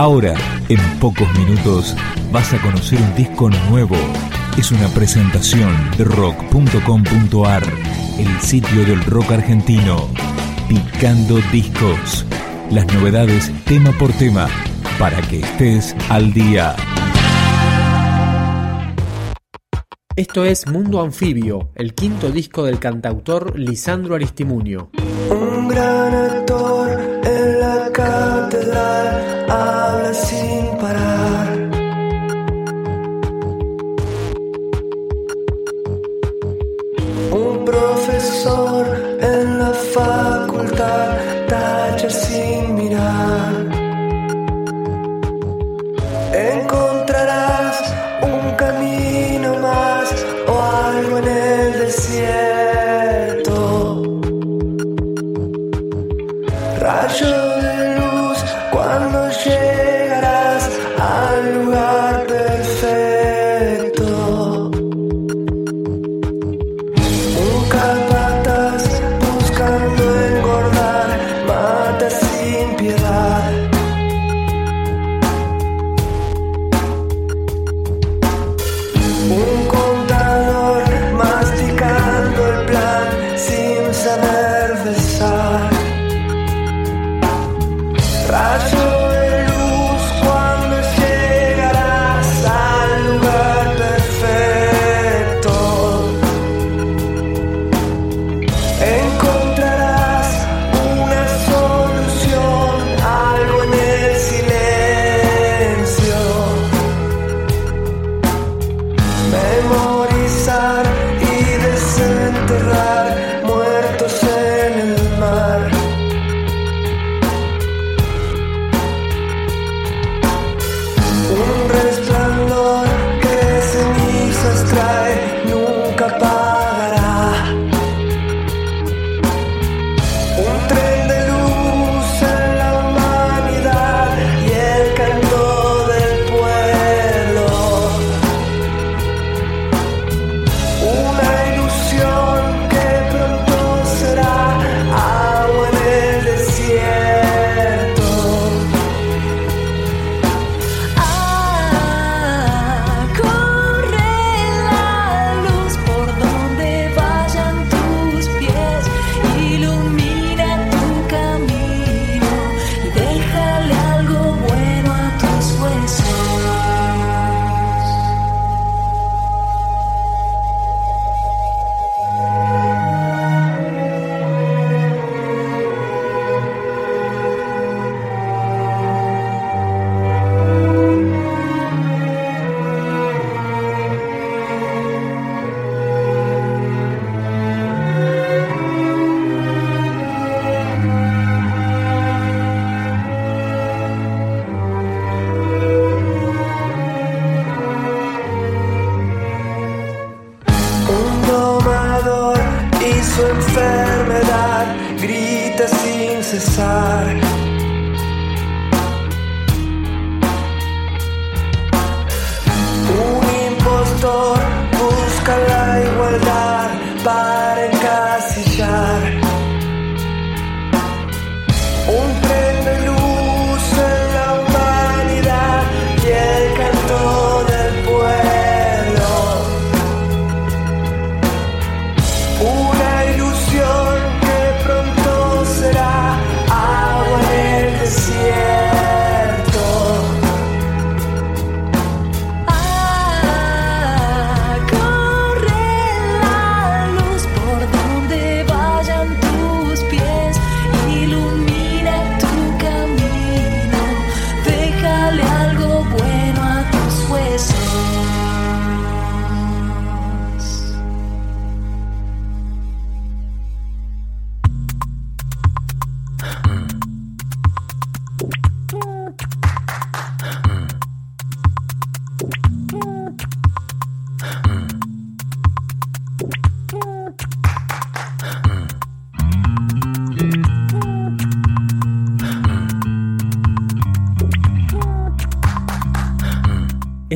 Ahora, en pocos minutos, vas a conocer un disco nuevo. Es una presentación de rock.com.ar, el sitio del rock argentino. Picando discos. Las novedades tema por tema, para que estés al día. Esto es Mundo Anfibio, el quinto disco del cantautor Lisandro Aristimuño. Un gran actor en la catedral. Llegarás al lugar.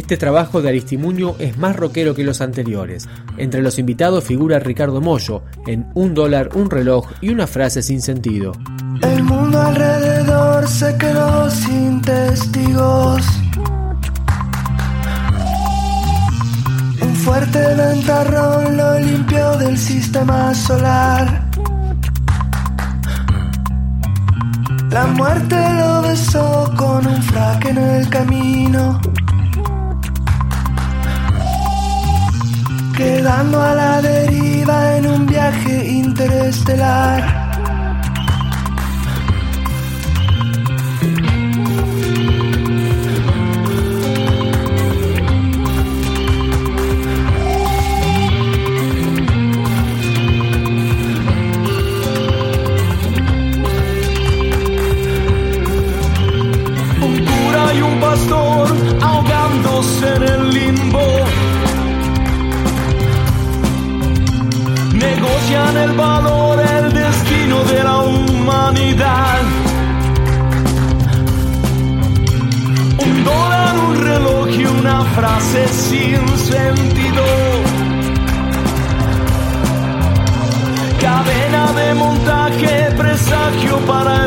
Este trabajo de Aristimuño es más rockero que los anteriores. Entre los invitados figura Ricardo Mollo, en Un dólar, un reloj y una frase sin sentido. El mundo alrededor se quedó sin testigos. Un fuerte ventarrón lo limpió del sistema solar. La muerte lo besó con un frac en el camino. Quedando a la deriva en un viaje interestelar. Presagio para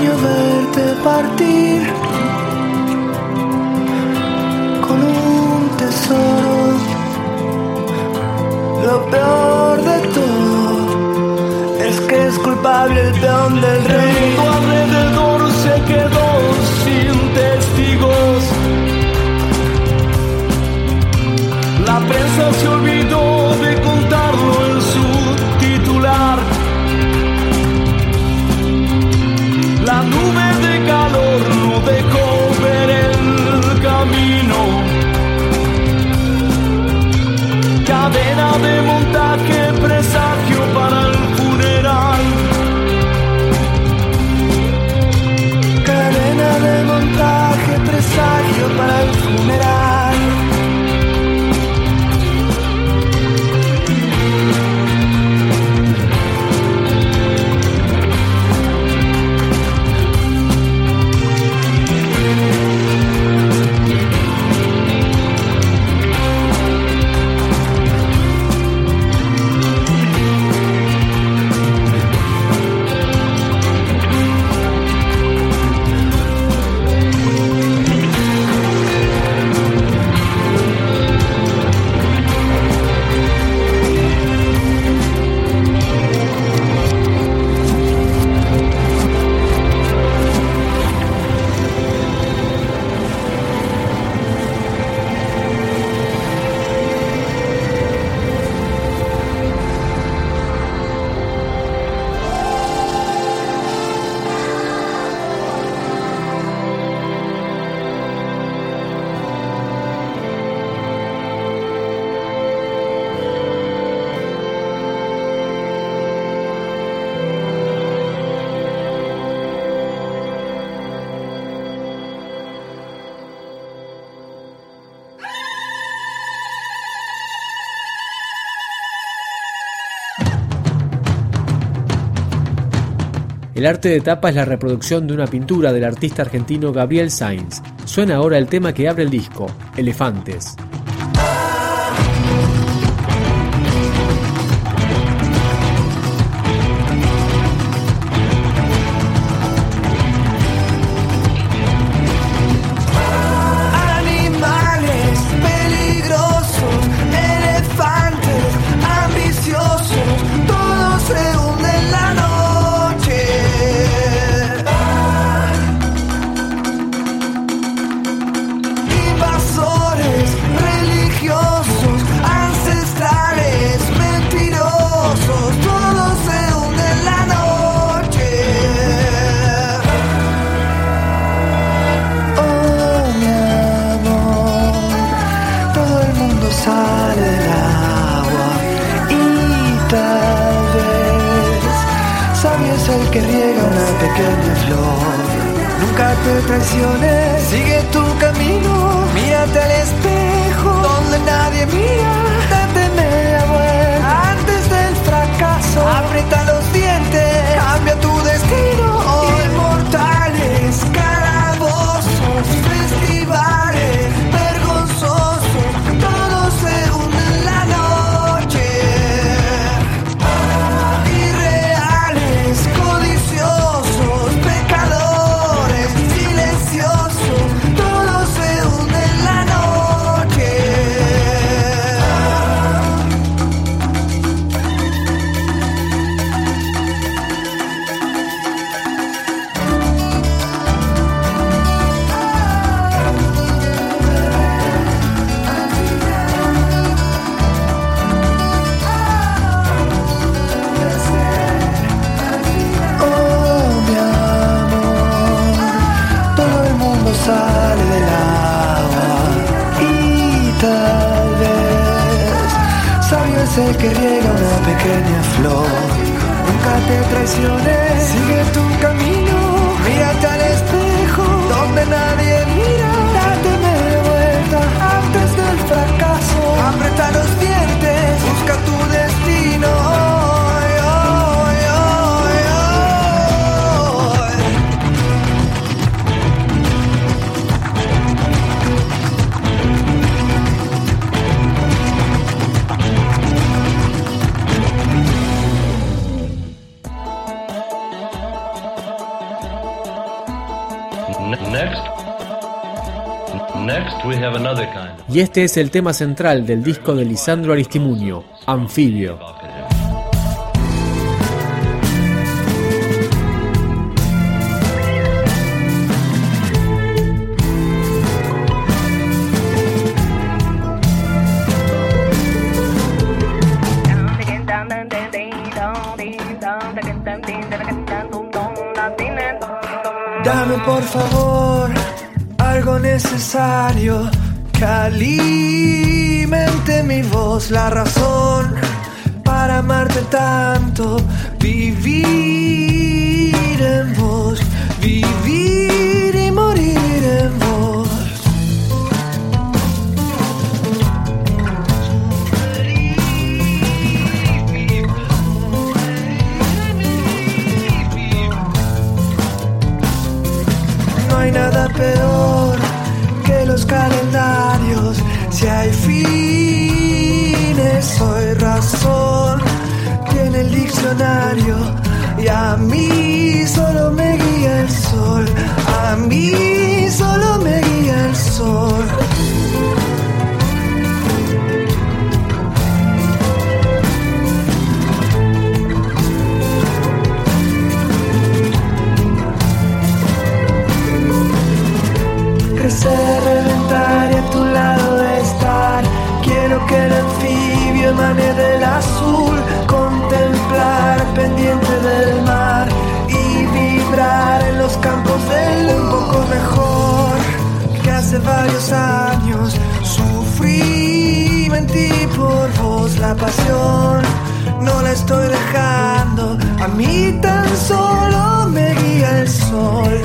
extraño verte partir con un tesoro, lo peor de todo es que es culpable el peón del El rey. alrededor se quedó sin testigos. La prensa se olvidó La nube de calor no dejó ver el camino. Cadena de El arte de tapa es la reproducción de una pintura del artista argentino Gabriel Sainz. Suena ahora el tema que abre el disco, Elefantes. sigue tu camino. pequeña flor, nunca te traiciones. y este es el tema central del disco de Lisandro Aristimuño, Anfibio. alimente mi voz la razón para amarte tanto, vivir en vos. mejor que hace varios años. Sufrí, mentí por vos la pasión. No la estoy dejando, a mí tan solo me guía el sol.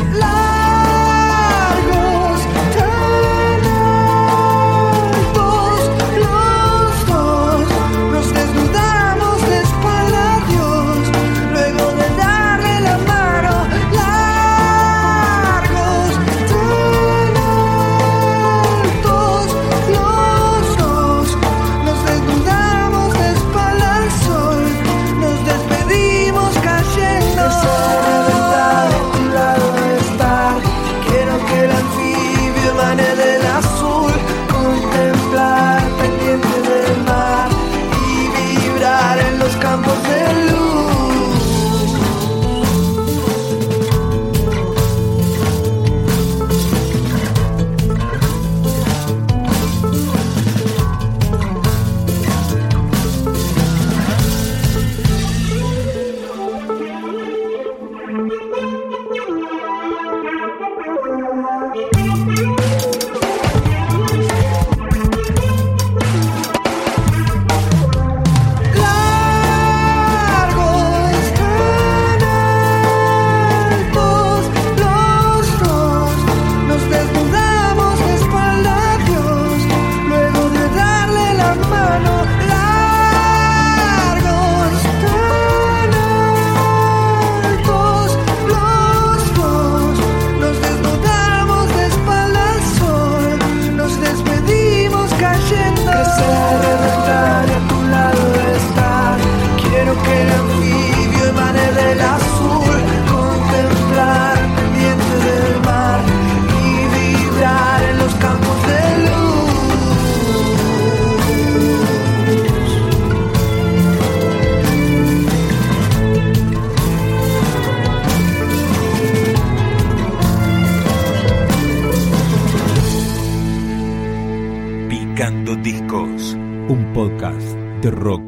Picando